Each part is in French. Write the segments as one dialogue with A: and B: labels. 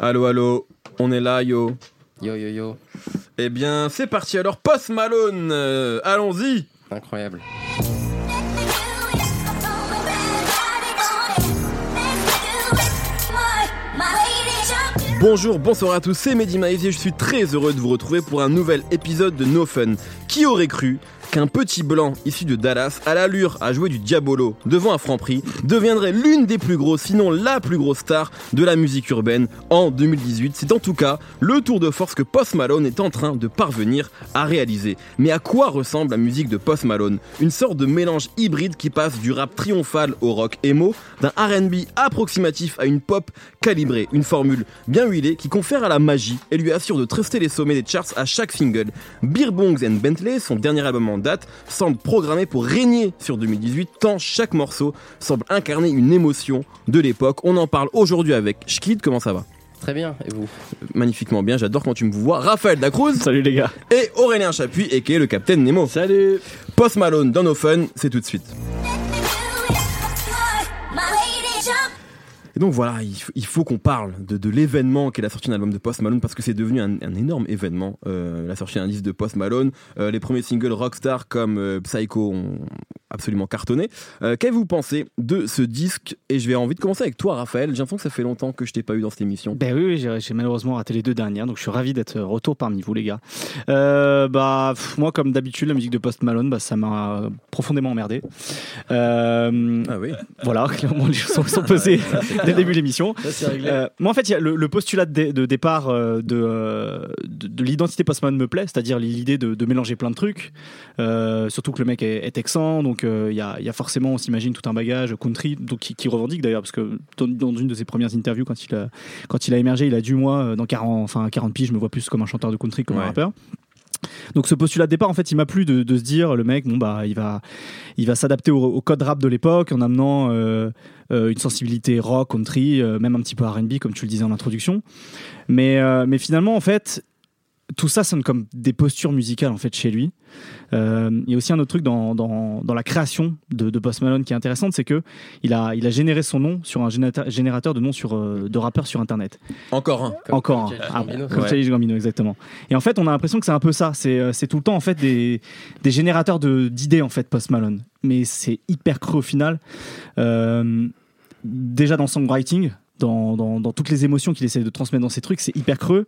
A: Allô, allô, on est là, yo.
B: Yo yo yo.
A: Eh bien, c'est parti alors, Post Malone, euh, allons-y.
B: Incroyable.
A: Bonjour, bonsoir à tous, c'est Mehdi Maizy et je suis très heureux de vous retrouver pour un nouvel épisode de No Fun. Qui aurait cru qu'un petit blanc issu de Dallas, à l'allure à jouer du diabolo devant un franc prix, deviendrait l'une des plus grosses, sinon la plus grosse star de la musique urbaine en 2018. C'est en tout cas le tour de force que Post Malone est en train de parvenir à réaliser. Mais à quoi ressemble la musique de Post Malone? Une sorte de mélange hybride qui passe du rap triomphal au rock emo, d'un RB approximatif à une pop calibrée, une formule bien huilée qui confère à la magie et lui assure de truster les sommets des charts à chaque single. Beer Bongs and Bentley, son dernier album en date, semble programmé pour régner sur 2018 tant chaque morceau semble incarner une émotion de l'époque. On en parle aujourd'hui avec Schkid, comment ça va?
B: Très bien, et vous?
A: Magnifiquement bien, j'adore quand tu me vois. Raphaël Dacruz
C: Salut les gars.
A: et Aurélien Chapuis, et qui est le Capitaine Nemo.
C: Salut.
A: Post Malone dans nos fun, c'est tout de suite. Et donc voilà, il, faut qu'on parle de, de l'événement qu'est la sortie d'un album de Post Malone parce que c'est devenu un, un énorme événement. Euh, la sortie d'un disque de Post Malone, Euh, les premiers singles Rockstar comme euh, Psycho ont absolument cartonné. Qu'avez-vous pensé de ce disque? Et je vais envie de commencer avec toi, Raphaël. J'ai l'impression que ça fait longtemps que je t'ai pas eu dans cette émission.
C: Ben oui, oui, j'ai malheureusement raté les deux dernières, donc je suis ravi d'être retour parmi vous les gars. Bah pff, moi comme d'habitude la musique de Post Malone, bah ça m'a profondément emmerdé.
A: Ah oui.
C: Voilà, clairement les choses sont, sont posées dès le début de l'émission. Euh, moi en fait, il y a le, le postulat de, dé- de départ euh, de, euh, de, de l'identité Post Malone me plaît, c'est-à-dire l'idée de, de mélanger plein de trucs. Euh, surtout que le mec est, est texan, donc euh, il y, a, il y a forcément, on s'imagine, tout un bagage country, donc qui, qui revendique d'ailleurs, parce que dans, dans une de ses premières interviews, quand il a, quand il a émergé, il a dit moi, dans 40, enfin 40 piges, je me vois plus comme un chanteur de country que comme
A: Ouais.
C: un rappeur. Donc ce postulat de départ, en fait, il m'a plu de, se dire, le mec, bon bah, il va, il va s'adapter au, code rap de l'époque en amenant euh, euh, une sensibilité rock, country, euh, même un petit peu R&B, comme tu le disais en introduction. Mais, mais finalement, en fait, tout ça sonne comme des postures musicales en fait chez lui. Euh, il y a aussi un autre truc dans, dans, dans la création de, de Post Malone qui est intéressante, c'est que il a, il a généré son nom sur un générateur, de noms sur, euh, de rappeurs sur Internet.
A: Encore un.
B: Comme-
C: Encore
B: comme
C: un. Ah,
B: Gambino,
C: comme
A: ouais.
C: Gambino, exactement. Et en fait, on a l'impression que c'est un peu ça. C'est euh, c'est tout le temps en fait des, des générateurs de- d'idées en fait Post Malone. Mais c'est hyper creux au final. Euh, déjà dans le songwriting. Dans, dans, dans toutes les émotions qu'il essaie de transmettre dans ses trucs, c'est hyper creux.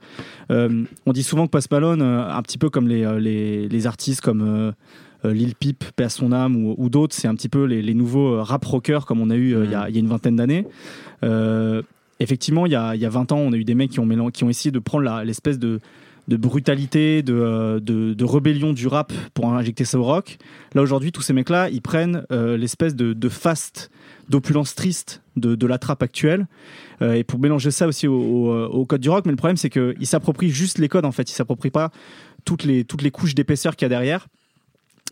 C: Euh, on dit souvent que Post Malone, euh, un petit peu comme les, euh, les, les artistes comme Lil Peep, paix à son âme, ou, ou d'autres, c'est un petit peu les, les nouveaux rap rockers comme on a eu euh, il y, a, il y a une vingtaine d'années. Effectivement, il y, a, y a 20 ans, on a eu des mecs qui ont, mélan- qui ont essayé de prendre l'espèce de, de brutalité, de, de, de rébellion du rap pour injecter ça au rock. Là, aujourd'hui, tous ces mecs-là, ils prennent l'espèce de, de fast, d'opulence triste de, la trappe actuelle, euh, et pour mélanger ça aussi au, au, code du rock. Mais le problème, c'est qu'ils s'approprient juste les codes, en fait. Ils s'approprient pas toutes les, toutes les couches d'épaisseur qu'il y a derrière.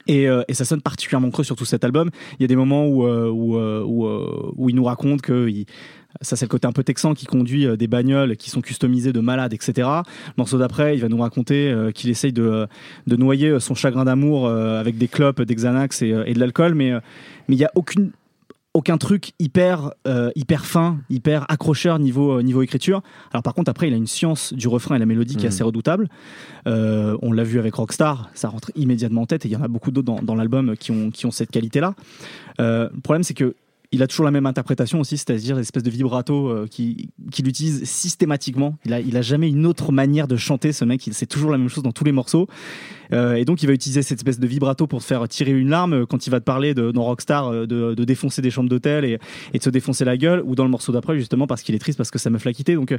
C: Et, euh, ça sonne particulièrement creux sur tout cet album. Il y a des moments où, euh, où, euh, où, euh, il nous raconte que il- ça c'est le côté un peu texan qui conduit euh, des bagnoles qui sont customisées de malades, etc. Morceau d'après, il va nous raconter euh, qu'il essaye de, de noyer euh, son chagrin d'amour euh, avec des clopes, des Xanax et, euh, de l'alcool, mais euh, mais il y a aucune aucun truc hyper euh, hyper fin, hyper accrocheur niveau euh, niveau écriture. Alors par contre après il a une science du refrain et la mélodie qui est
A: Mhm.
C: assez redoutable. Euh, on l'a vu avec Rockstar, ça rentre immédiatement en tête et il y en a beaucoup d'autres dans, dans l'album qui ont qui ont cette qualité là. le problème c'est que il a toujours la même interprétation aussi, c'est-à-dire l'espèce de vibrato euh, qui- qu'il utilise systématiquement. Il a, jamais une autre manière de chanter, ce mec. C'est toujours la même chose dans tous les morceaux. Euh, et donc, il va utiliser cette espèce de vibrato pour te faire tirer une larme euh, quand il va te parler de, dans Rockstar de, défoncer des chambres d'hôtel et, de se défoncer la gueule, ou dans le morceau d'après, justement, parce qu'il est triste, parce que sa meuf l'a quitté. Donc,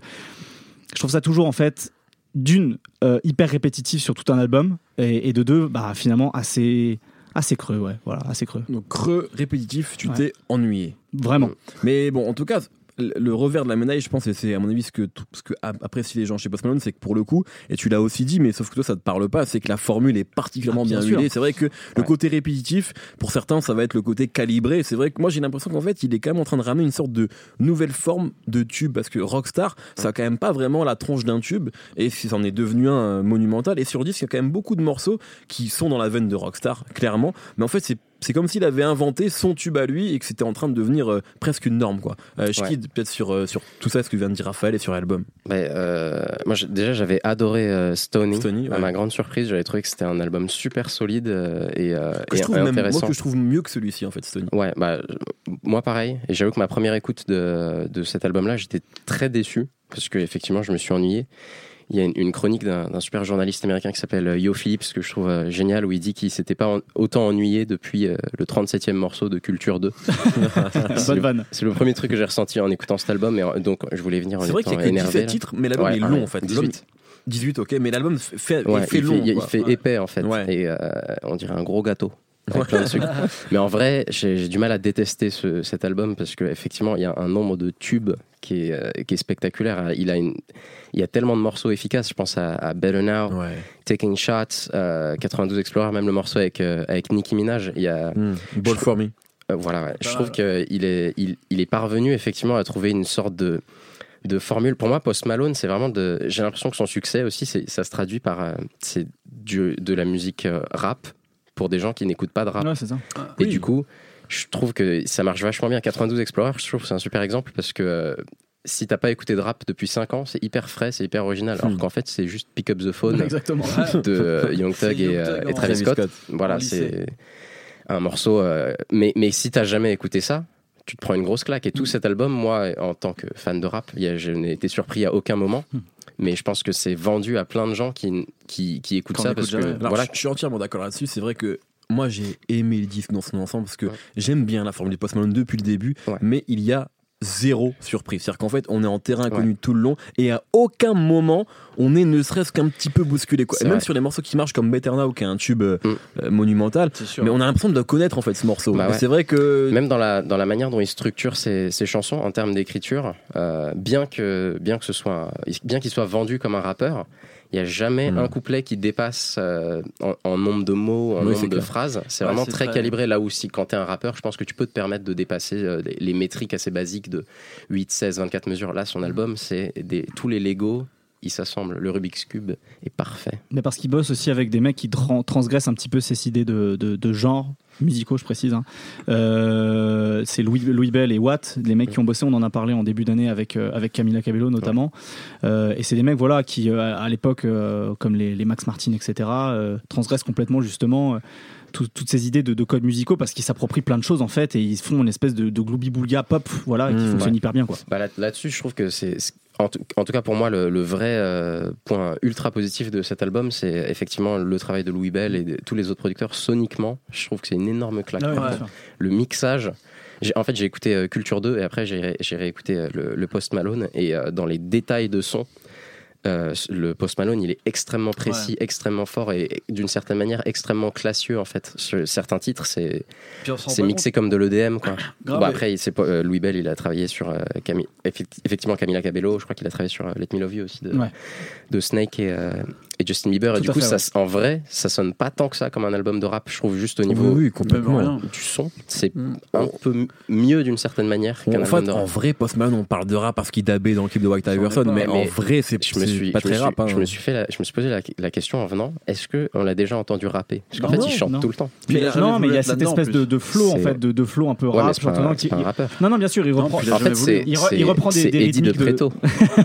C: je trouve ça toujours, en fait, d'une, hyper répétitif sur tout un album, et, et de deux, bah, finalement, assez, assez creux, ouais. Voilà, assez creux.
A: Donc creux, répétitif, tu
C: Ouais.
A: t'es ennuyé.
C: Vraiment.
A: Mais bon, en tout cas, le- revers de la médaille, je pense, et c'est à mon avis ce que, ce que ap- apprécient les gens chez Post Malone, c'est que pour le coup, et tu l'as aussi dit, mais sauf que toi ça te parle pas, c'est que la formule est particulièrement
C: Ah, bien
A: bien huilée. C'est vrai que le côté répétitif, pour certains, ça va être le côté calibré. C'est vrai que moi j'ai l'impression qu'en fait, il est quand même en train de ramener une sorte de nouvelle forme de tube, parce que Rockstar, ça a quand même pas vraiment la tronche d'un tube, et ça en est devenu un monumental. Et sur disque, il y a quand même beaucoup de morceaux qui sont dans la veine de Rockstar, clairement, mais en fait, c'est c'est comme s'il avait inventé son tube à lui et que c'était en train de devenir euh, presque une norme quoi. Euh, Shkid, peut-être sur euh, sur tout ça ce que vient de dire Raphaël et sur l'album.
B: Ouais, euh, moi, déjà, j'avais adoré Stony. À
A: ouais.
B: ma grande surprise, j'avais trouvé que c'était un album super solide et,
A: Que
B: et
A: je trouve même moi
B: intéressant.
A: que je trouve mieux que celui-ci en fait Stony.
B: Ouais, bah, je- moi pareil. Et j'avoue que ma première écoute de, de cet album-là, j'étais très déçu parce que effectivement, je me suis ennuyé. Il y a une, une chronique d'un super journaliste américain qui s'appelle euh, Yo Phillips que je trouve euh, génial où il dit qu'il s'était pas en- autant ennuyé depuis euh, le 37e morceau de Culture 2. C'est
C: Bonne
B: le-
C: vanne.
B: C'est le premier truc que j'ai ressenti en écoutant cet album et en- donc je voulais venir en
A: C'est vrai qu'il y a que
B: énervé.
A: 17
B: là.
A: titres mais l'album
B: Ouais,
A: est long
B: ouais,
A: en fait. L'album-
B: 18.
A: 18 ok mais l'album fait,
B: Ouais,
A: il fait long.
B: il, fait
A: Ouais.
B: épais en fait
A: Ouais.
B: et euh, on dirait un gros gâteau avec
A: Ouais.
B: plein de sucre. mais en vrai j'ai du mal à détester ce- cet album parce qu'effectivement il y a un nombre de tubes qui est, euh, qui est spectaculaire il a une il y a tellement de morceaux efficaces je pense à, à Better Now
A: Ouais.
B: Taking Shots euh, 92 Explorer même le morceau avec, euh, avec Nicki Minaj il y a
A: Hmm. Ball for me.
B: euh, voilà, ouais. je trouve qu'il est, il, il est parvenu effectivement à trouver une sorte de, de formule. Pour moi, Post Malone, c'est vraiment de. J'ai l'impression que son succès aussi, ça se traduit par euh, c'est du- de la musique euh, rap pour des gens qui n'écoutent pas de rap.
C: Ouais, c'est ça.
B: Et
A: Oui.
B: du coup, je trouve que ça marche vachement bien. 92 Explorer, je trouve que c'est un super exemple parce que. euh, si t'as pas écouté de rap depuis 5 ans, c'est hyper frais, c'est hyper original. Alors
A: Hmm.
B: qu'en fait, c'est juste Pick Up the Phone
C: Exactement.
B: de euh, Young Thug et, euh, et Travis
A: Travis
B: Scott. Voilà, c'est un morceau. euh, mais, mais si t'as jamais écouté ça, tu te prends une grosse claque. Et tout cet album, moi, en tant que fan de rap, je n'ai été surpris à aucun moment. Mais je pense que c'est vendu à plein de gens qui, qui, qui écoutent ça
D: écoute
B: parce que.
A: Alors,
B: voilà,
A: je, je suis entièrement d'accord là-dessus. C'est vrai que moi, j'ai aimé le disque dans son ensemble parce que
B: Ouais.
A: j'aime bien la formule du Post Malone depuis le début,
B: Ouais.
A: mais il y a zéro surprise. C'est-à-dire qu'en fait, on est en terrain inconnu tout le long et à aucun moment on est ne serait-ce qu'un petit peu bousculé. Quoi. Et même
B: vrai.
A: sur les morceaux qui marchent comme Better Now, qui est un tube euh,
B: Mm.
A: euh, monumental, mais on a l'impression de connaître en fait ce morceau.
B: Bah ouais.
A: C'est vrai que
B: même dans la, dans la manière dont il structure ses, ses chansons en termes d'écriture, euh, bien, que, bien que ce soit, bien qu'il soit vendu comme un rappeur, il n'y a jamais un couplet qui dépasse euh, en, en nombre de mots, en
A: Oui,
B: nombre de
A: clair.
B: phrases. C'est
D: Ouais,
B: vraiment très,
D: très-
B: calibré. Là où, si, quand tu es un rappeur, je pense que tu peux te permettre de dépasser euh, les, les métriques assez basiques de 8, 16, 24 mesures. Là, son album, c'est tous les Lego, ils s'assemblent. Le Rubik's Cube est parfait.
C: Mais parce qu'il bosse aussi avec des mecs qui tran- transgressent un petit peu ces idées de, de, de genre musicaux, je précise. hein. Euh, c'est Louis, Louis Bell et Watt, les mecs qui ont bossé, on en a parlé en début d'année avec, euh, avec Camila Cabello notamment. Euh, et c'est des mecs voilà, qui, à l'époque, comme les, les Max Martin, etc., transgressent complètement justement. Tout- toutes ces idées de, de codes musicaux parce qu'ils s'approprient plein de choses en fait et ils font une espèce de, de gloubi-boulga pop voilà qui
A: Mmh,
C: fonctionne
B: ouais.
C: hyper bien quoi.
B: Bah, là- Là-dessus, je trouve que c'est. En, tout- en tout cas, pour moi, le, le vrai euh, point ultra positif de cet album, c'est effectivement le travail de Louis Bell et de tous les autres producteurs. Soniquement, je trouve que c'est une énorme claque.
C: Ah ouais,
D: Ouais.
B: Le mixage. j'ai- En fait, j'ai écouté euh, Culture 2 et après, j'ai ré- j'ai réécouté euh, le, le Post Malone. Et euh, dans les détails de son, euh, le Post Malone, il est extrêmement précis, extrêmement fort et, et d'une certaine manière extrêmement classieux en fait. Sur certains titres, c'est mixé comme de l'EDM quoi. Bon, après, c'est euh, Louis Bell, il a travaillé sur euh, effectivement Camila Cabello. Je crois qu'il a travaillé sur Let Me Love You aussi de,
C: Ouais.
B: de Snake et, et Justin Bieber. et du coup,
C: fait,
B: ça,
C: ouais.
B: en vrai, ça sonne pas tant que ça comme un album de rap. Je trouve juste au niveau
A: oui, oui,
D: Même
A: complètement.
D: rien.
B: du son, c'est
D: Mm.
B: un peu mieux d'une certaine manière qu'un
A: En
B: album
A: fait,
B: de
A: en
B: rap.
A: vrai, Post Malone, on parle de rap parce qu'il dabait dans le clip de White
D: en
A: Iverson, mais, en vrai, c'est
B: suis,
A: pas
B: je me
A: très
B: suis-
A: rap. hein.
B: je me suis fait, la- je me suis posé la, la question en venant. Est-ce que on l'a déjà entendu rapper? Parce qu'en fait,
C: non,
B: il chante
C: non.
B: tout le temps.
D: Puis
C: non mais il y a cette
D: en
C: espèce de, flow en fait de, de flow un peu rap non non bien sûr il reprend
D: il
B: En fait,
C: reprend des- rythmiques de-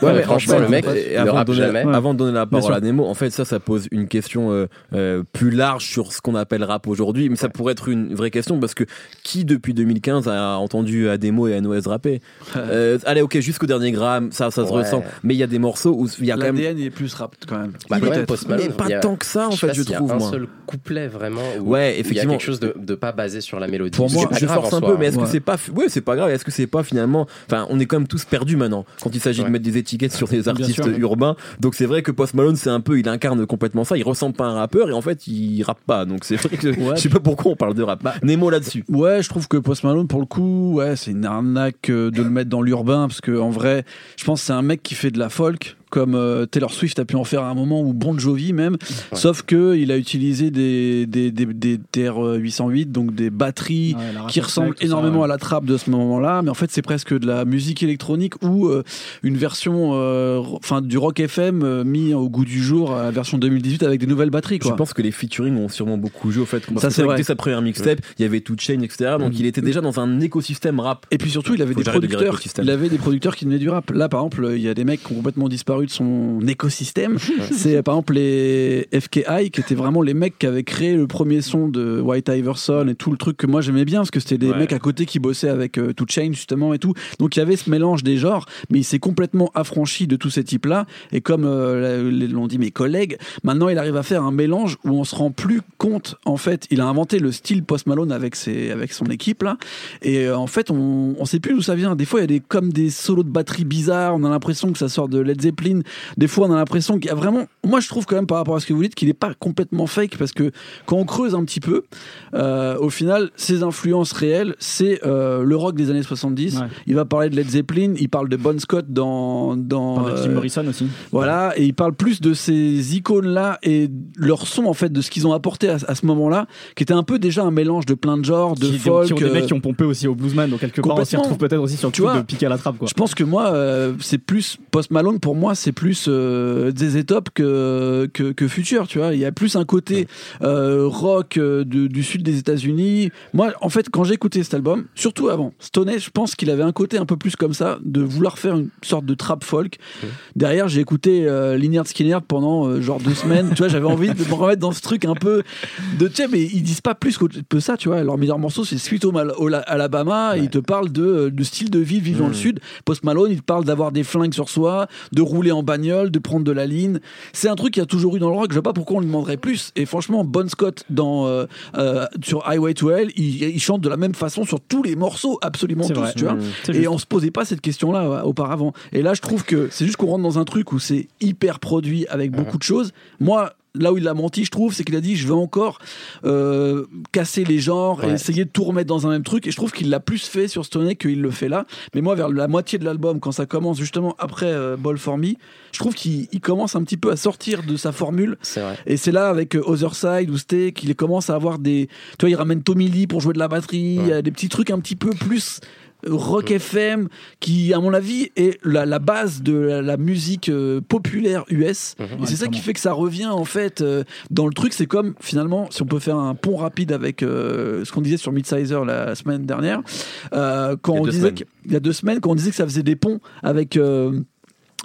A: mais
B: franchement,
A: en
B: le mec,
A: et
B: il ne
A: avant, de
B: rappe
A: donner,
B: jamais.
A: avant de donner la parole à Nemo, en fait, ça, ça pose une question euh, euh, plus large sur ce qu'on appelle rap aujourd'hui, mais ça pourrait être une vraie question parce que qui depuis 2015 a entendu Ademo et Anoès rapper Euh, Allez, ok, jusqu'au dernier gramme, ça, ça se
B: Ouais.
A: ressent, mais il y a des morceaux où il y a quand même.
D: L'ADN est plus rap quand même.
B: Bah, quand même,
A: Mais pas
B: a-
A: tant que ça, en
B: je sais
A: fait,
B: pas
A: je
B: s'il y a
A: trouve,
B: un
A: moi.
B: seul couplet vraiment où
A: Ouais,
B: il y a
A: effectivement.
B: quelque chose de, de pas basé sur la mélodie.
A: Pour moi, je
B: grave
A: force
B: en
A: un
B: soi,
A: peu,
B: hein.
A: mais est-ce que c'est pas, ouais, c'est pas grave. Est-ce que c'est pas finalement, enfin, on est quand même tous perdus maintenant quand il s'agit de mettre des étiquettes sur des artistes urbains. Donc c'est vrai que Post Malone, c'est un peu, il incarne complètement ça. Il ressemble pas à un rappeur et en fait, il rappe pas. Donc c'est vrai que
D: Ouais.
A: je sais pas pourquoi on parle de rap.
D: Bah,
A: Nemo là-dessus.
D: Ouais, je trouve que Post Malone, pour le coup, ouais, c'est une arnaque euh, de le mettre dans l'urbain parce que en vrai, je pense que c'est un mec qui fait de la folk comme euh, Taylor Swift a pu en faire à un moment ou Bon Jovi même, sauf que il a utilisé des des, des, des TR-808, donc des batteries
C: Ouais,
D: qui
C: Rattlesnake,
D: ressemble
C: tout ça,
D: énormément
C: ouais.
D: à la trappe de ce moment-là, mais en fait c'est presque de la musique électronique ou euh, une version, euh, enfin du rock FM euh, mis au goût du jour, à la version 2018 avec des nouvelles batteries.
A: Je
D: Quoi.
A: pense que les featuring ont sûrement beaucoup joué au fait.
D: Ça, c'est vrai.
A: Dès sa première mixtape, il y avait Two Chain, etc. Donc
D: Mm.
A: il était déjà dans un écosystème rap.
D: Et puis surtout, il avait
A: Faut
D: des
A: de
D: producteurs. Il avait des producteurs qui venaient du rap. Là, par exemple, il y a des mecs qui ont complètement disparu de son écosystème. C'est par exemple les FKI qui étaient vraiment les mecs qui avaient créé le premier son de White Iverson et tout le truc que moi j'aimais bien parce que c'était des
A: Ouais.
D: mecs à côté qui bossaient avec euh, Two Chainz justement et tout. Donc il y avait ce mélange des genres, mais il s'est complètement affranchi de tous ces types-là. Et comme euh, l'ont dit mes collègues, maintenant il arrive à faire un mélange où on se rend plus compte. En fait, il a inventé le style Post Malone avec ses, avec son équipe là. Et euh, en fait, on, on sait plus d'où ça vient. Des fois, il y a des comme des solos de batterie bizarres. On a l'impression que ça sort de Led Zeppelin. Des fois, on a l'impression qu'il y a vraiment. Moi, je trouve quand même par rapport à ce que vous dites qu'il n'est pas complètement fake parce que quand on creuse un petit peu, euh, au final, ses influences réelles, c'est euh, le rock des années 70.
C: Ouais.
D: Il va parler de Led Zeppelin. Il parle de Bon Scott dans dans
C: Par de Jim
D: euh,
C: Morrison aussi.
D: voilà, et il parle plus de ces icônes-là et leur son, en fait, de ce qu'ils ont apporté à, à ce moment-là, qui était un peu déjà un mélange de plein de genres, de
C: qui,
D: folk.
C: qui ont des mecs qui ont pompé aussi au Bluesman, donc quelque part on s'y retrouve peut-être aussi sur le
D: Tu vois,
C: de piquer à la trappe quoi.
D: Je pense que moi, euh, c'est plus Post Malone pour moi, c'est plus euh, ZZ Top que, que que Future. Tu vois, il y a plus un côté euh, rock euh, de- du sud des États-Unis. Moi, en fait, quand j'ai écouté cet album, surtout avant, Stoney, je pense qu'il avait un côté un peu plus comme ça, de vouloir faire une sorte de trap folk. Derrière, j'ai écouté euh, Lynyrd Skynyrd pendant genre deux semaines. tu vois, j'avais envie de me remettre dans ce truc un peu de sais, mais ils disent pas plus que ça. Tu vois, leur meilleur morceau c'est Sweet Home Al- Al- Alabama. Et ils te parlent de, de style de vie, vivre dans le sud. Post Malone, il te parle d'avoir des flingues sur soi, de rouler en bagnole, de prendre de la ligne. C'est un truc qu'il y a toujours eu dans le rock. Je vois pas pourquoi on lui demanderait plus. Et franchement, Bon Scott dans euh, euh, sur Highway to Hell, il, il chante de la même façon sur tous les morceaux, absolument tous.
C: vrai.
D: Tu vois.
A: Mmh.
D: Et on se posait pas cette question-là euh, auparavant. Et là, je trouve que c'est juste qu'on rentre dans un truc où c'est hyper produit avec beaucoup de choses. Moi, là où il a menti, je trouve, c'est qu'il a dit je veux encore euh, casser les genres et essayer de tout remettre dans un même truc. Et je trouve qu'il l'a plus fait sur Stone qu'il le fait là. Mais moi, vers la moitié de l'album, quand ça commence justement après euh, Ball for Me, je trouve qu'il il commence un petit peu à sortir de sa formule.
B: Vrai.
D: Et c'est là avec euh, Other Side ou Steak qu'il commence à avoir des. Tu vois, il ramène Tommy Lee pour jouer de la batterie,
B: Ouais.
D: des petits trucs un petit peu plus rock FM qui, à mon avis, est la, la base de la, la musique euh, populaire US.
B: Mhm.
D: Et
C: Ouais,
D: c'est ça qui fait que ça revient en fait euh, dans le truc. C'est comme finalement, si on peut faire un pont rapide avec euh, ce qu'on disait sur Midsizer la semaine dernière, euh, quand
A: Il y a
D: on disait
A: semaines.
D: que- il y a deux semaines, quand on disait que ça faisait des ponts avec.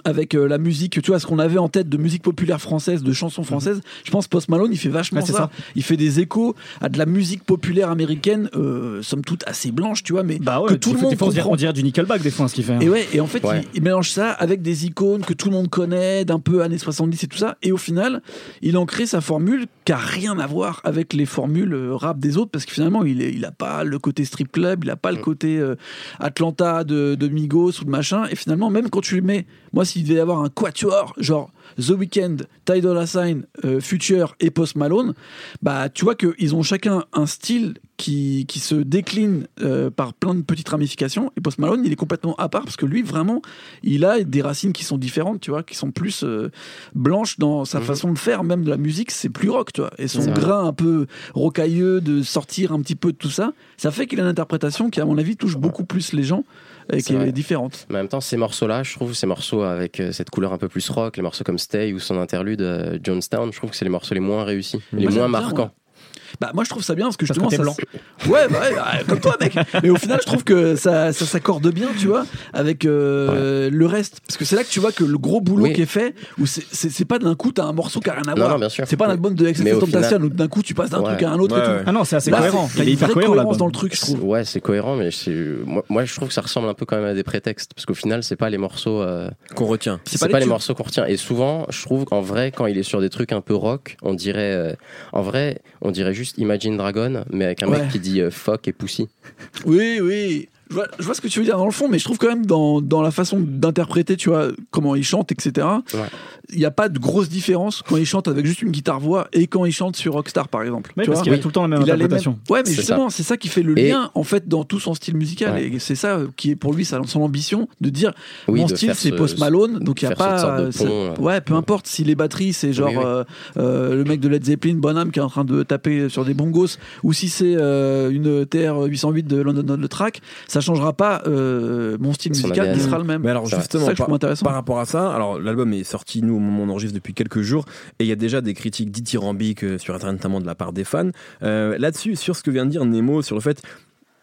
D: Avec euh, la musique, tu vois, ce qu'on avait en tête de musique populaire française, de chansons françaises, je pense Post Malone, il fait vachement
C: Ouais,
D: ça.
C: ça.
D: Il fait des échos à de la musique populaire américaine, euh, somme toute assez blanche, tu vois, mais
C: Bah ouais,
D: que tout le monde comprend.
C: on dirait du Nickelback des fois ce qu'il fait. hein.
D: Et ouais, et en fait,
B: Ouais.
D: il, il mélange ça avec des icônes que tout le monde connaît, d'un peu années 70 et tout ça. Et au final, il en crée sa formule qui a rien à voir avec les formules euh, rap des autres, parce que finalement, il, est, il a pas le côté strip club, il a pas le côté euh, Atlanta de, de Migos ou de machin. Et finalement, même quand tu le mets, moi, s'il devait y avoir un quatuor, genre The Weeknd, Ty Dolla Sign, euh, Future et Post Malone, bah, tu vois qu'ils ont chacun un style qui, qui se décline euh, par plein de petites ramifications. Et Post Malone, il est complètement à part parce que lui, vraiment, il a des racines qui sont différentes, tu vois, qui sont plus euh, blanches dans sa
B: Mhm.
D: façon de faire, même de la musique, c'est plus rock, tu vois. Et son grain un peu rocailleux de sortir un petit peu de tout ça, ça fait qu'il a une interprétation qui, à mon avis, touche beaucoup plus les gens et qui est différente.
B: Mais en même temps, ces morceaux-là, je trouve, ces morceaux avec euh, cette couleur un peu plus rock, les morceaux comme Stay ou son interlude euh, Jonestown, je trouve que c'est les morceaux les moins réussis, les
D: Moi,
B: moins marquants.
D: Moi. Bah moi je trouve ça bien parce que
C: Parce
D: justement
C: que t'es
D: ça ouais, bah, ouais, bah, comme toi mec mais au final je trouve que ça, ça s'accorde bien tu vois avec euh, le reste parce que c'est là que tu vois que le gros boulot
B: Oui.
D: qui est fait où c'est- c'est c'est pas d'un coup t'as un morceau qui a rien à
B: Non,
D: voir
B: non, bien sûr.
D: c'est pas un album de Excess
B: au
D: Temptation
B: final-
D: où d'un coup tu passes d'un
B: Ouais.
D: truc à un autre
A: Ouais,
D: et tout
A: ouais.
C: Ah non, c'est assez
D: Là,
C: cohérent.
D: c'est- il y a une
C: hyper
D: vraie
C: cohérent
D: cohérence
C: là
D: dans le truc je trouve
B: Ouais, c'est cohérent, mais c'est- moi, moi, je trouve que ça ressemble un peu quand même à des prétextes, parce qu'au final, c'est pas les morceaux, euh,
A: Qu'on retient.
B: c'est
D: pas
B: pas,
D: les
B: morceaux qu'on retient. Et souvent, je trouve qu'en vrai, quand il est sur des trucs un peu rock, on dirait, euh, en vrai, on dirait juste Imagine Dragon, mais avec un
D: Ouais.
B: mec qui dit euh, fuck et pussy.
D: oui oui je vois, je vois ce que tu veux dire dans le fond, mais je trouve quand même dans, dans la façon d'interpréter, tu vois, comment il chante, etc.
B: Ouais.
D: Il n'y a pas de grosse différence quand il chante avec juste une guitare-voix et quand il chante sur Rockstar, par exemple.
C: Ouais,
D: tu
C: parce qu'il a tout le temps la même
D: il a les
C: interprétation.
D: mêmes- Ouais, mais
B: C'est
D: justement, c'est ça qui fait le
B: Et-
D: lien en fait dans tout son style musical
B: Ouais.
D: et c'est ça euh, qui est pour lui sa- son ambition de dire
B: Oui,
D: mon
B: de
D: style c'est
B: ce-
D: Post Malone donc il y a pas
B: pont, euh.
D: ouais peu importe si les batteries c'est genre
B: Oui, oui.
D: euh, euh, le mec de Led Zeppelin Bonham qui est en train de taper sur des bongos ou si c'est euh, une TR 808 de London on the Track ça changera pas euh, mon style
B: Son
D: musical qui sera le même.
A: Mais alors justement,
D: ça que je
A: par,
D: trouve intéressant.
A: par rapport à ça, alors l'album est sorti nous au moment où on enregistre depuis quelques jours et il y a déjà des critiques dithyrambiques euh, sur internet notamment de la part des fans. Euh, Là-dessus, sur ce que vient de dire Nemo, sur le fait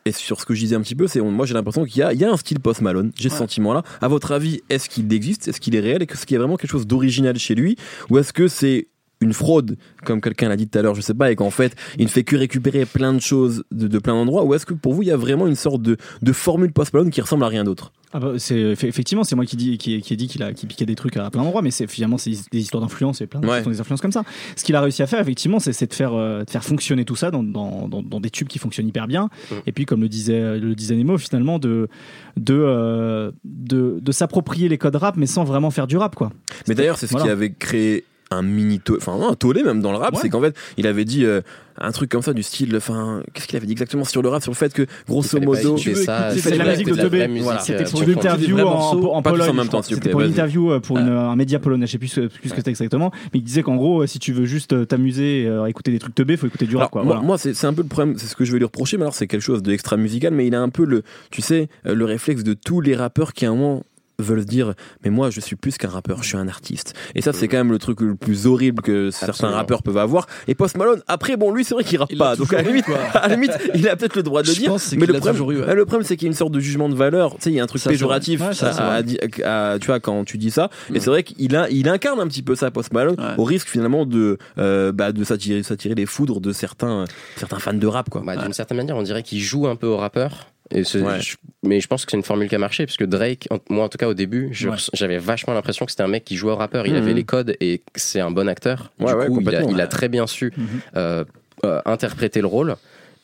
A: et sur ce que je disais un petit peu, c'est moi j'ai l'impression qu'il y a, il y a un style post Malone. J'ai ce sentiment-là. À votre avis, est-ce qu'il existe, est-ce qu'il est réel, est-ce qu'il y a vraiment quelque chose d'original chez lui, ou est-ce que c'est une fraude, comme quelqu'un l'a dit tout à l'heure, je sais pas, et qu'en fait, il ne fait que récupérer plein de choses de, de plein d'endroits, ou est-ce que pour vous, il y a vraiment une sorte de, de formule post Malone qui ressemble à rien d'autre?
C: Ah bah, c'est effectivement c'est moi qui dis qui, qui ai dit qu'il a qui piquait des trucs à plein d'endroits mais c'est finalement c'est des histoires d'influence et plein de
A: Ouais.
C: des influences comme ça. Ce qu'il a réussi à faire effectivement c'est c'est de faire euh, de faire fonctionner tout ça dans, dans, dans, dans des tubes qui fonctionnent hyper bien.
B: Mm.
C: et puis comme le disait le disait Nemo finalement de de euh, de, de s'approprier les codes rap mais sans vraiment faire du rap quoi.
A: Mais d'ailleurs, c'est ce qui avait créé un mini to- enfin un tollé même dans le rap,
C: Ouais.
A: c'est qu'en fait, il avait dit euh, un truc comme ça du style, enfin, qu'est-ce qu'il avait dit exactement sur le rap, sur le fait que grosso modo,
B: c'est
C: la
B: vrai,
C: musique de
B: la
C: Teubé.
A: Voilà.
B: euh,
C: C'était pour une interview en, Pologne. C'était
A: plaît,
C: pour une interview pour une- un média polonais, je sais plus, ce- que c'était exactement. Mais il disait qu'en gros, euh, si tu veux juste t'amuser, euh, écouter des trucs teubés, faut écouter du
A: Alors,
C: rap. Quoi,
A: moi,
C: voilà.
A: moi, c'est c'est un peu le problème, c'est ce que je vais lui reprocher, mais alors c'est quelque chose d'extra musical, mais il a un peu le, tu sais, le réflexe de tous les rappeurs qui à un moment veulent se dire mais moi je suis plus qu'un rappeur je suis un artiste et ça c'est quand même le truc le plus horrible que certains rappeurs peuvent avoir et Post Malone après bon lui c'est vrai qu'il rappe
D: Il
A: pas donc à la limite
D: quoi.
A: à la limite il a peut-être le droit de le
D: Je
A: dire mais le problème,
D: toujours eu, ouais.
A: euh, le problème c'est qu'il y a une sorte de jugement de valeur tu sais il y a un truc
D: Ça,
A: péjoratif.
C: Ouais, ça,
A: à- tu vois quand tu dis ça et
D: Mm.
A: c'est vrai qu'il a, il incarne un petit peu ça Post Malone
D: Ouais.
A: au risque finalement de euh, bah, de s'attirer s'attirer les foudres de certains certains fans de rap quoi
B: Bah, D'une certaine manière, on dirait qu'il joue un peu au rappeur. Et c'est-
A: Ouais.
B: je- mais je pense que c'est une formule qui a marché, parce que Drake, en- moi en tout cas au début,
C: Ouais.
B: j'avais vachement l'impression que c'était un mec qui jouait au rappeur. Il
A: Mhm.
B: avait les codes et c'est un bon acteur. Du coup, il a, il très bien su
C: Mhm.
B: euh, euh, interpréter le rôle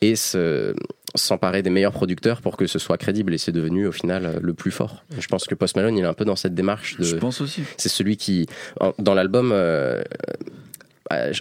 B: et se- s'emparer des meilleurs producteurs pour que ce soit crédible. Et c'est devenu au final euh, le plus fort. Je pense que Post Malone, il est un peu dans cette démarche de
D: je pense aussi
B: c'est celui qui, dans l'album, euh,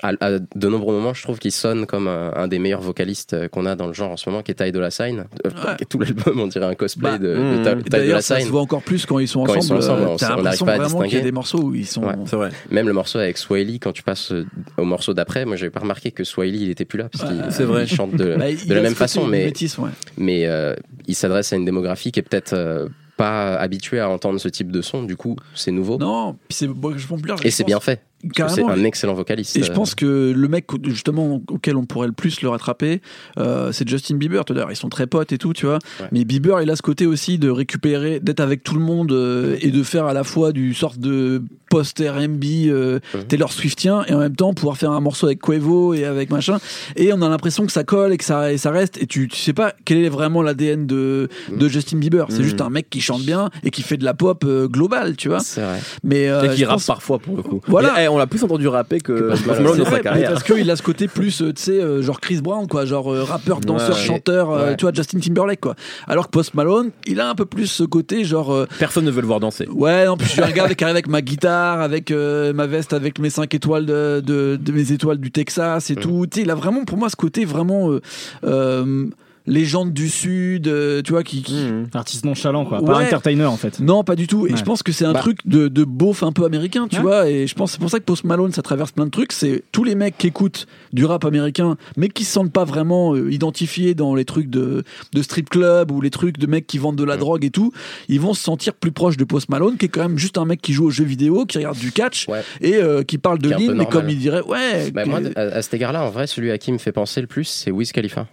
B: à, de nombreux moments, je trouve qu'il sonne comme un, un des meilleurs vocalistes euh, qu'on a dans le genre en ce moment, qui est Ty Dolla Sign. Euh,
D: Ouais.
B: Tout l'album, on dirait un cosplay
D: Bah,
B: de, de. Ty-
D: Et
B: Ty Dolla
D: D'ailleurs, ça
B: Sign.
D: se voit encore plus quand ils sont
B: Quand ils
D: ensemble.
B: sont ensemble,
D: euh,
B: on- n'arrive pas à
D: vraiment qu'il y a
B: distinguer.
D: des morceaux où ils sont.
B: Ouais.
A: c'est vrai
B: Même le morceau avec Swahili, quand tu passes euh, au morceau d'après, moi j'avais pas remarqué que Swahili il était plus là parce qu'il
D: Ouais,
A: c'est vrai.
B: il chante de,
D: Bah,
B: de
D: il
B: la même façon, mais,
D: métis,
B: mais euh, il s'adresse à une démographie qui est peut-être euh, pas habituée à entendre ce type de son. Du coup, c'est nouveau
D: Non, puis c'est moi, je plus
B: et c'est bien fait. C'est un excellent vocaliste.
D: Et je
B: euh,
D: pense que le mec justement auquel on pourrait le plus le rattraper, euh, c'est Justin Bieber. Tout à l'heure, ils sont très potes et tout, tu vois.
B: Ouais.
D: Mais Bieber, il a ce côté aussi de récupérer, d'être avec tout le monde euh, et de faire à la fois du sorte de post R&B euh,
B: Mhm.
D: Taylor Swiftien et en même temps pouvoir faire un morceau avec Quavo et avec machin. Et on a l'impression que ça colle et que ça, et ça reste. Et tu, tu sais pas quel est vraiment l'ADN de, de Justin Bieber. C'est
A: Mhm.
D: juste un mec qui chante bien et qui fait de la pop euh, globale, tu vois.
B: c'est vrai.
D: Mais euh,
A: et qui rappe
D: pense-
A: parfois pour le coup
D: Voilà.
A: Et, on l'a plus entendu rapper que,
B: Post Malone.
A: Dans sa carrière
D: parce qu'il a ce côté plus, euh, tu sais, euh, genre Chris Brown, quoi, genre euh, rappeur, danseur, chanteur, tu vois, Justin Timberlake, quoi. Alors que Post Malone, il a un peu plus ce côté, genre,
A: personne ne veut le voir danser
D: ouais, en plus, je suis un gars avec, ma guitare, avec euh, ma veste, avec mes 5 étoiles de, de, de mes étoiles du Texas et
B: Mhm.
D: tout. Tu sais, il a vraiment, pour moi, ce côté vraiment euh, euh, légende du Sud, euh, tu vois, qui, qui-
A: Mhm.
C: Artiste nonchalant, quoi. Pas
D: Ouais.
C: entertainer, en fait.
D: Non, pas du tout. Et
C: Ouais.
D: je pense que c'est un
B: Bah.
D: truc de, de beauf un peu américain, tu
C: Ouais.
D: vois. Et je pense c'est pour ça que Post Malone, ça traverse plein de trucs. C'est tous les mecs qui écoutent du rap américain, mais qui se sentent pas vraiment euh, identifiés dans les trucs de, de strip club ou les trucs de mecs qui vendent de la
B: Ouais.
D: drogue et tout. Ils vont se sentir plus proches de Post Malone, qui est quand même juste un mec qui joue aux jeux vidéo, qui regarde du catch
B: Ouais.
D: et euh, qui parle de ligne, mais comme il dirait, ouais,
B: Bah, moi, à, à cet égard-là, en vrai, celui à qui me fait penser le plus, c'est Wiz Khalifa.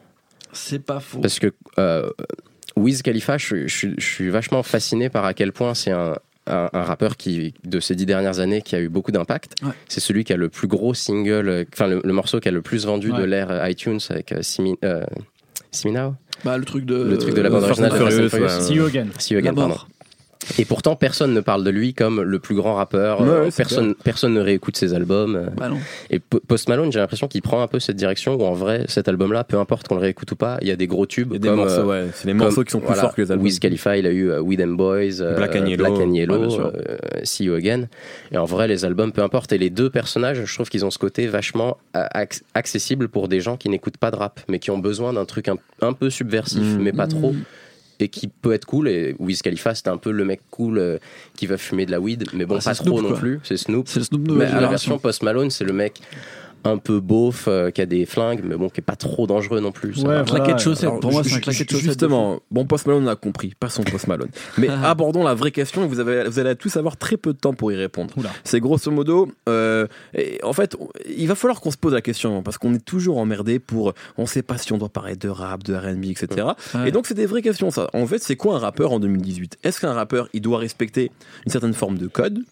D: C'est pas faux.
B: Parce que euh, Wiz Khalifa, je, je- je suis vachement fasciné par à quel point c'est un, un, un rappeur qui, de ces dix dernières années qui a eu beaucoup d'impact.
D: Ouais.
B: C'est celui qui a le plus gros single, enfin le, le morceau qui a le plus vendu de l'ère euh, iTunes avec euh, Simi, euh, Siminao.
D: Bah, le truc de
B: Le truc de la bande originale de Fast and
A: Furious.
C: See you again.
B: See you
D: la
B: again, pardon. Et pourtant, personne ne parle de lui comme le plus grand rappeur.
A: Ouais,
B: Euh,
A: ouais,
B: personne, personne ne réécoute ses albums. Euh,
D: Bah non.
B: Et Post Malone, j'ai l'impression qu'il prend un peu cette direction où en vrai, cet album-là, peu importe qu'on le réécoute ou pas, il y a des gros tubes
A: des
B: comme,
A: morceaux,
B: euh,
A: ouais. C'est les
B: comme,
A: morceaux qui sont plus
B: voilà,
A: forts que les albums.
B: Wiz Khalifa, il a eu We Them Boys,
A: Black and Yellow.
B: Black and Yellow,
A: Ouais, bien sûr.
B: See You Again. Et en vrai, les albums, peu importe. Et les deux personnages, je trouve qu'ils ont ce côté vachement acc- accessible pour des gens qui n'écoutent pas de rap, mais qui ont besoin d'un truc un, un peu subversif,
A: Mm.
B: mais pas trop. Et qui peut être cool. Et Wiz Khalifa, c'était un peu le mec cool euh, qui va fumer de la weed, mais bon,
D: Ah,
B: pas
D: Snoop,
B: trop non plus. C'est Snoop.
D: C'est le Snoop de
B: Mais
D: nouvelle
B: à la version. Post Malone, c'est le mec un peu beauf, euh, qui a des flingues, mais bon, qui est pas trop dangereux non plus.
C: Ouais, voilà.
D: Claquette chaussette.
A: Alors,
D: Pour moi, c'est un claquette chaussette.
A: Justement, bon, Post Malone on a compris, pas son Post Malone. Mais abordons la vraie question et vous, avez, vous allez tous avoir très peu de temps pour y répondre. C'est grosso modo, euh, et en fait, il va falloir qu'on se pose la question parce qu'on est toujours emmerdé pour, on sait pas si on doit parler de rap, de R&B, etc.
D: Ouais.
A: Et donc c'est des vraies questions ça. En fait, c'est quoi un rappeur en 2018 Est-ce qu'un rappeur, il doit respecter une certaine forme de code?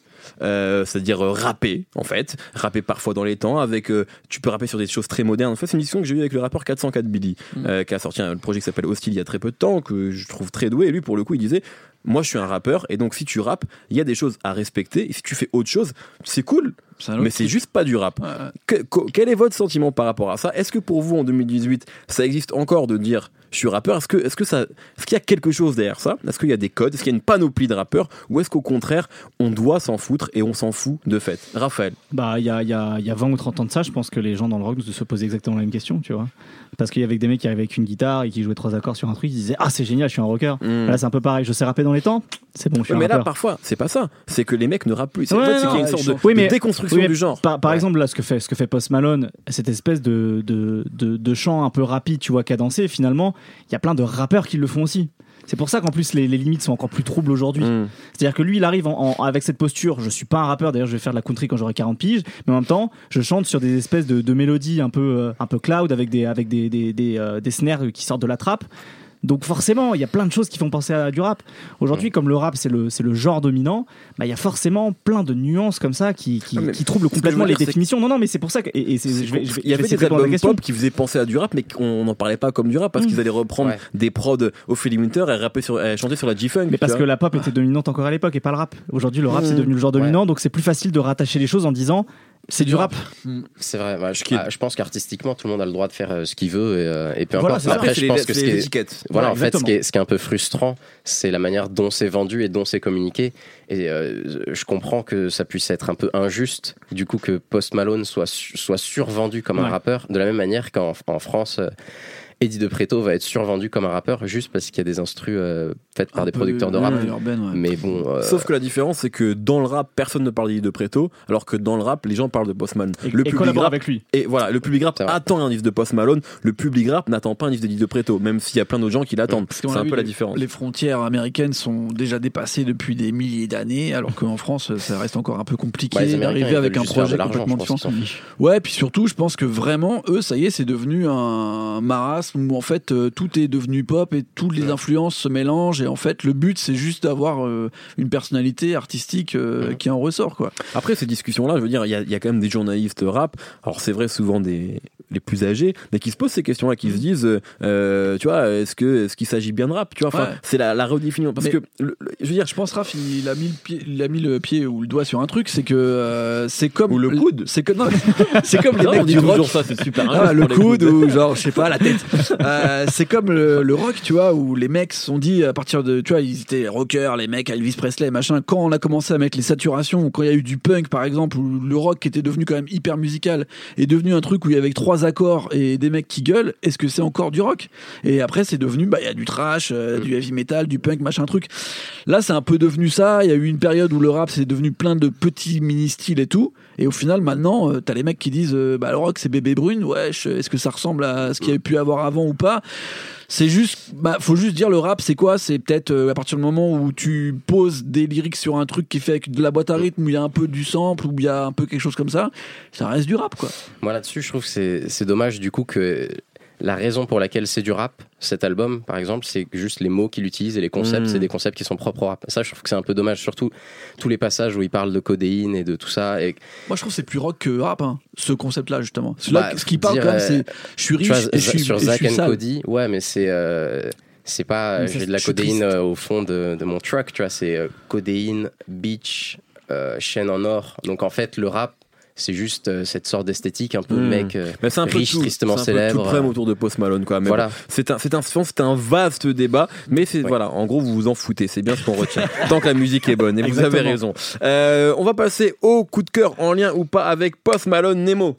A: Euh, c'est-à-dire euh, rapper en fait, rapper parfois dans les temps avec euh, tu peux rapper sur des choses très modernes. En fait, c'est une discussion que j'ai eue avec le rappeur 404 Billy
D: Mm.
A: qui a sorti un projet qui s'appelle Hostile il y a très peu de temps que je trouve très doué et lui pour le coup, il disait moi je suis un rappeur et donc si tu rappes, il y a des choses à respecter et si tu fais autre chose, c'est cool, mais c'est juste pas du rap. Que- quel est votre sentiment par rapport à ça? Est-ce que pour vous en 2018, ça existe encore de dire je suis rappeur? Est-ce que est-ce que ça est-ce qu'il y a quelque chose derrière ça? Est-ce qu'il y a des codes? Est-ce qu'il y a une panoplie de rappeurs? Ou est-ce qu'au contraire, on doit s'en foutre et on s'en fout de fait? Raphaël.
C: Bah, il y a, il y, a, il y a 20 ou 30 ans de ça, je pense que les gens dans le rock se posaient exactement la même question, tu vois. Parce qu'il y avait des mecs qui arrivaient avec une guitare et qui jouaient trois accords sur un truc, ils disaient Ah, c'est génial, je suis un rocker.
A: Hmm.
C: Là, c'est un peu pareil, je sais rapper dans les temps, c'est bon, je suis
A: Ouais,
C: un
A: mais là,
C: rappeur.
A: parfois, c'est pas ça. C'est que les mecs ne rappent plus. C'est
C: Ouais,
A: en fait, c'est
C: non,
A: qu'il y a une sorte de,
C: oui,
A: de
C: mais-
A: déconstruction
C: Oui, mais
A: du genre.
C: Par, par
A: Ouais.
C: exemple, là, ce que fait, ce que fait Post Malone, cette espèce de, de, de, de chant un peu rapide, tu vois, cadencé, finalement, il y a plein de rappeurs qui le font aussi. C'est pour ça qu'en plus, les, les limites sont encore plus troubles aujourd'hui.
A: Hmm.
C: C'est-à-dire que lui, il arrive en- en- avec cette posture. Je suis pas un rappeur, d'ailleurs, je vais faire de la country quand j'aurai 40 piges, mais en même temps, je chante sur des espèces de, de mélodies un peu, euh, un peu cloud avec des, avec des, des, des, euh, des snares qui sortent de la trappe. Donc forcément, il y a plein de choses qui font penser à du rap. Aujourd'hui, comme le rap, c'est le, c'est le genre dominant, bah, il y a forcément plein de nuances comme ça qui, qui, troublent complètement les définitions. Non, non, mais c'est pour ça que... Et, et c'est- je vais, je vais-
A: il y avait des albums pop qui faisaient penser à du rap, mais qu'on n'en parlait pas comme du rap parce
C: Mm.
A: qu'ils allaient reprendre
B: Ouais.
A: des prods Ophélie Winter et rapper sur, et chanter sur la G-Funk.
C: Mais parce que la pop était dominante encore à l'époque et pas le rap. Aujourd'hui, le rap, c'est
A: Mmh.
C: devenu le genre
B: Ouais.
C: dominant, donc c'est plus facile de rattacher les choses en disant c'est du rap.
B: C'est vrai. bah, je, ah, je pense qu'artistiquement, tout le monde a le droit de faire euh, ce qu'il veut et, euh, et peu
C: Voilà,
B: importe. Après, je pense que
A: c'est
B: ce qui est. Voilà,
C: Ouais,
B: en fait, ce qui, est, ce qui est un peu frustrant, c'est la manière dont c'est vendu et dont c'est communiqué. Et euh, je comprends que ça puisse être un peu injuste, du coup, que Post Malone soit, soit survendu comme un rappeur, de la même manière qu'en en France, euh, Eddie De Preto va être survendu comme un rappeur juste parce qu'il y a des instrus euh, faites par
D: Un
B: des producteurs de rap.
D: ouais, urbaine, ouais.
B: Mais bon, euh,
A: Sauf que la différence, c'est que dans le rap, personne ne parle d'Eddie de Preto, alors que dans le rap, les gens parlent de Postman.
C: Et,
A: le
C: et
A: public
C: collabore
A: rap,
C: avec lui.
A: et voilà, le public rap attend un livre de Post Malone, le public rap n'attend pas un livre d'Eddie de Preto, même s'il y a plein d'autres gens qui l'attendent. C'est un peu la différence.
D: Les frontières américaines sont déjà dépassées depuis des milliers d'années, alors qu'en France, ça reste encore un peu compliqué
B: bah, les Américains,
D: d'arriver avec un projet complètement différent. Ouais, puis surtout, je pense que vraiment, eux, ça y est, c'est devenu un marasme où en fait euh, tout est devenu pop et toutes les influences se mélangent. Et en fait, le but, c'est juste d'avoir euh, une personnalité artistique euh, qui en ressort, quoi.
A: Après ces discussions-là, je veux dire, il y, y a quand même des journalistes rap, alors c'est vrai souvent des les plus âgés, mais qui se posent ces questions-là, qui se disent, euh, tu vois, est-ce que est-ce qu'il s'agit bien de rap, tu vois, enfin,
D: Ouais.
A: c'est la, la redéfinition, parce
D: Mais-
A: que le- le- je veux dire,
D: Je pense, Raph, il a mis le pied, il a mis le pied ou le doigt sur un truc, c'est que euh, c'est comme
A: Ou le coude.
D: c'est que c'est comme les
A: Non,
D: mecs
A: on dit
D: du rock.
A: toujours ça, c'est super.
D: Ah,
A: injuste
D: le coude ou genre je sais pas la tête Euh, c'est comme le, le rock tu vois où les mecs se sont dit à partir de tu vois ils étaient rockers les mecs Elvis Presley machin quand on a commencé à mettre les saturations ou quand il y a eu du punk par exemple où le rock qui était devenu quand même hyper musical est devenu un truc où il y avait que trois accords et des mecs qui gueulent est-ce que c'est encore du rock? Et après c'est devenu bah il y a du trash euh, du heavy metal du punk machin truc. Là c'est un peu devenu ça. Il y a eu une période où le rap c'est devenu plein de petits mini styles et tout et au final, maintenant, euh, t'as les mecs qui disent euh, bah, le rock, c'est bébé brune. Wesh, est-ce que ça ressemble à ce qu'il y a pu avoir avant ou pas? C'est juste, bah, faut juste dire le rap, c'est quoi? C'est peut-être euh, à partir du moment où tu poses des lyrics sur un truc qui fait avec de la boîte à rythme, où il y a un peu du sample, où il y a un peu quelque chose comme ça, ça reste du rap, quoi.
B: Moi là-dessus, je trouve que c'est dommage du coup que la raison pour laquelle c'est du rap, cet album par exemple, c'est que juste les mots qu'il utilise et les concepts,
A: Mm.
B: c'est des concepts qui sont propres au rap. Ça, je trouve que c'est un peu dommage, surtout tous les passages où il parle de codéine et de tout ça. Et
D: Moi, je trouve que c'est plus rock que rap, hein, ce concept-là, justement.
B: Bah,
D: ce qui parle
B: euh,
D: c'est je suis riche
B: vois,
D: et je suis,
B: sur
D: suis
B: and. Cody, ouais, mais c'est euh, C'est pas j'ai de la codéine euh, au fond de, de mon truck, tu vois, c'est euh, codéine, beach, euh, chaîne en or. Donc en fait, le rap, c'est juste euh, cette sorte d'esthétique un peu
A: Hmm.
B: mec euh,
A: Mais c'est un peu
B: riche,
A: tout,
B: tristement
A: c'est un peu
B: célèbre.
A: tout autour de Post Malone, quoi. Mais
B: voilà.
A: bon, c'est un, c'est un, c'est un vaste débat, mais c'est
B: Ouais.
A: voilà. En gros, vous vous en foutez. C'est bien ce qu'on retient. Tant que la musique est bonne, et vous
C: Exactement.
A: avez raison. Euh, on va passer au coup de cœur en lien ou pas avec Post Malone Nemo.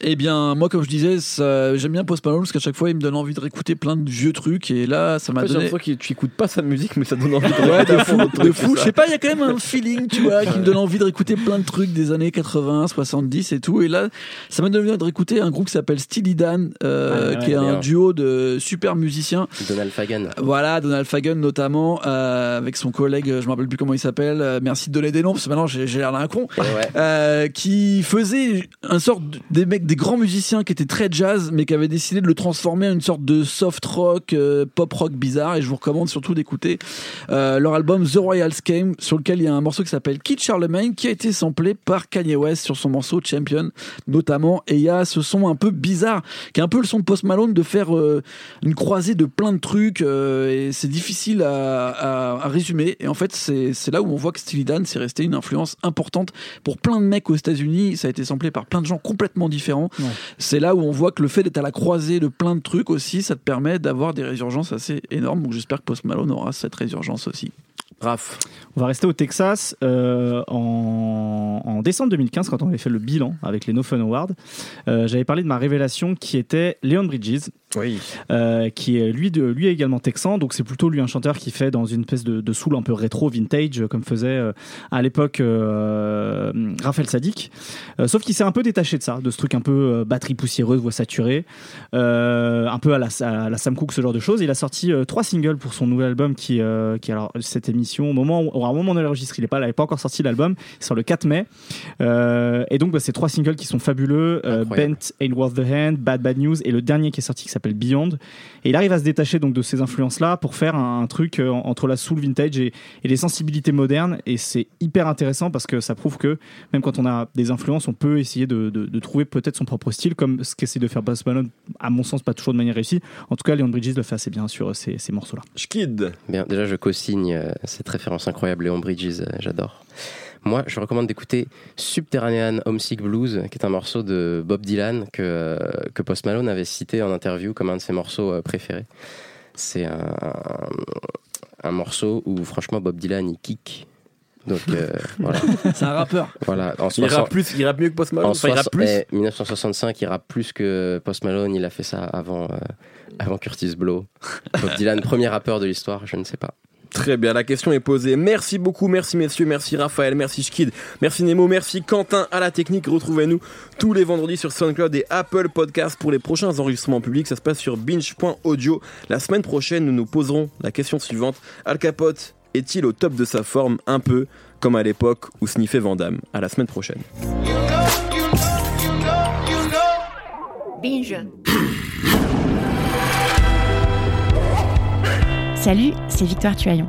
D: Eh bien, moi, comme je disais, ça- j'aime bien Post Malone parce qu'à chaque fois, il me donne envie de réécouter plein de vieux trucs. Et là, ça m'a
A: J'ai
D: donné.
A: l'impression que tu écoutes pas sa musique, mais ça donne envie de
D: Ouais, de fou, de fou. Je sais pas, il y a quand même un feeling, tu vois, qui me donne envie de réécouter plein de trucs des années 80, 70 et tout. Et là, ça m'a donné envie de réécouter un groupe qui s'appelle Steely Dan, euh,
C: Ah, ouais,
D: qui est un
B: bien.
D: duo de super musiciens.
B: Donald Fagan.
D: Voilà, Donald Fagan notamment, euh, avec son collègue, je me rappelle plus comment il s'appelle. euh, merci de donner des noms parce que maintenant j'ai j'ai l'air d'un con.
B: Ouais.
D: Euh, qui faisait un sorte de- des mecs, des grands musiciens qui étaient très jazz, mais qui avaient décidé de le transformer en une sorte de soft rock, euh, pop rock bizarre. Et je vous recommande surtout d'écouter euh, leur album The Royal Scheme, sur lequel il y a un morceau qui s'appelle Kid Charlemagne, qui a été samplé par Kanye West sur son morceau Champion, notamment. Et il y a ce son un peu bizarre, qui est un peu le son de Post Malone, de faire euh, une croisée de plein de trucs. et c'est difficile à, résumer. Et en fait, c'est là où on voit que Steely Dan, c'est resté une influence importante pour plein de mecs aux États-Unis. Ça a été samplé par plein de gens complètement différents.
C: Ouais.
D: C'est là où on voit que le fait d'être à la croisée de plein de trucs aussi, ça te permet d'avoir des résurgences assez énormes. Donc j'espère que Post Malone aura cette résurgence aussi.
A: Raph.
C: On va rester au Texas euh, en, en décembre 2015 quand on avait fait le bilan avec les No Fun Awards. Euh, J'avais parlé de ma révélation qui était Leon Bridges,
A: Oui.
C: euh, qui est lui, de, lui est également texan, donc c'est plutôt lui un chanteur qui fait dans une espèce de, de soul un peu rétro, vintage, euh, comme faisait euh, à l'époque euh, Raphaël Sadik. Sauf qu'il s'est un peu détaché de ça, de ce truc un peu batterie poussiéreuse, voix saturée, un peu à la, à la Sam Cooke, ce genre de choses. Il a sorti trois singles pour son nouvel album qui, qui alors cette émission, au moment où, au moment où on enregistre, il n'est pas, il n'avait pas encore sorti l'album, il sort le 4 mai. Et donc, bah, c'est trois singles qui sont fabuleux. Bent, Ain't Worth the Hand, Bad Bad News et le dernier qui est sorti qui s'appelle Beyond. Et il arrive à se détacher donc de ces influences-là pour faire un, un truc euh, entre la soul vintage et, et les sensibilités modernes. Et c'est hyper intéressant parce que ça prouve que même quand on a des influences, on peut essayer de, de- de trouver peut-être son propre style, comme ce qu'essaie de faire Malone, à mon sens, pas toujours de manière réussie. En tout cas, Leon Bridges le fait assez bien sur euh, ces, ces morceaux-là.
A: Schkid.
B: Bien, déjà, je co-signe euh, cette référence incroyable, Léon Bridges, j'adore. Moi, je recommande d'écouter Subterranean Homesick Blues, qui est un morceau de Bob Dylan que, euh, que Post Malone avait cité en interview comme un de ses morceaux euh, préférés. C'est un, un morceau où, franchement, Bob Dylan, il kick. Donc, euh, voilà.
D: C'est un rappeur.
B: voilà. En
A: Il
B: 60
A: rappe plus, il rappe mieux que Post Malone.
B: en
A: Enfin, il rappe plus.
B: eh, 1965, il rappe plus que Post Malone. Il a fait ça avant, euh, avant Curtis Blow. Bob Dylan, premier rappeur de l'histoire, je ne sais pas.
A: Très bien, la question est posée. Merci beaucoup, merci messieurs, merci Raphaël, merci Schkid, merci Nemo, merci Quentin à la technique. Retrouvez-nous tous les vendredis sur SoundCloud et Apple Podcasts pour les prochains enregistrements publics. Ça se passe sur binge.audio. La semaine prochaine, nous nous poserons la question suivante. Al Capote est-il au top de sa forme un peu comme à l'époque où sniffait Vandame À la semaine prochaine.
E: Binge.
F: Salut, c'est Victoire Tuaillon.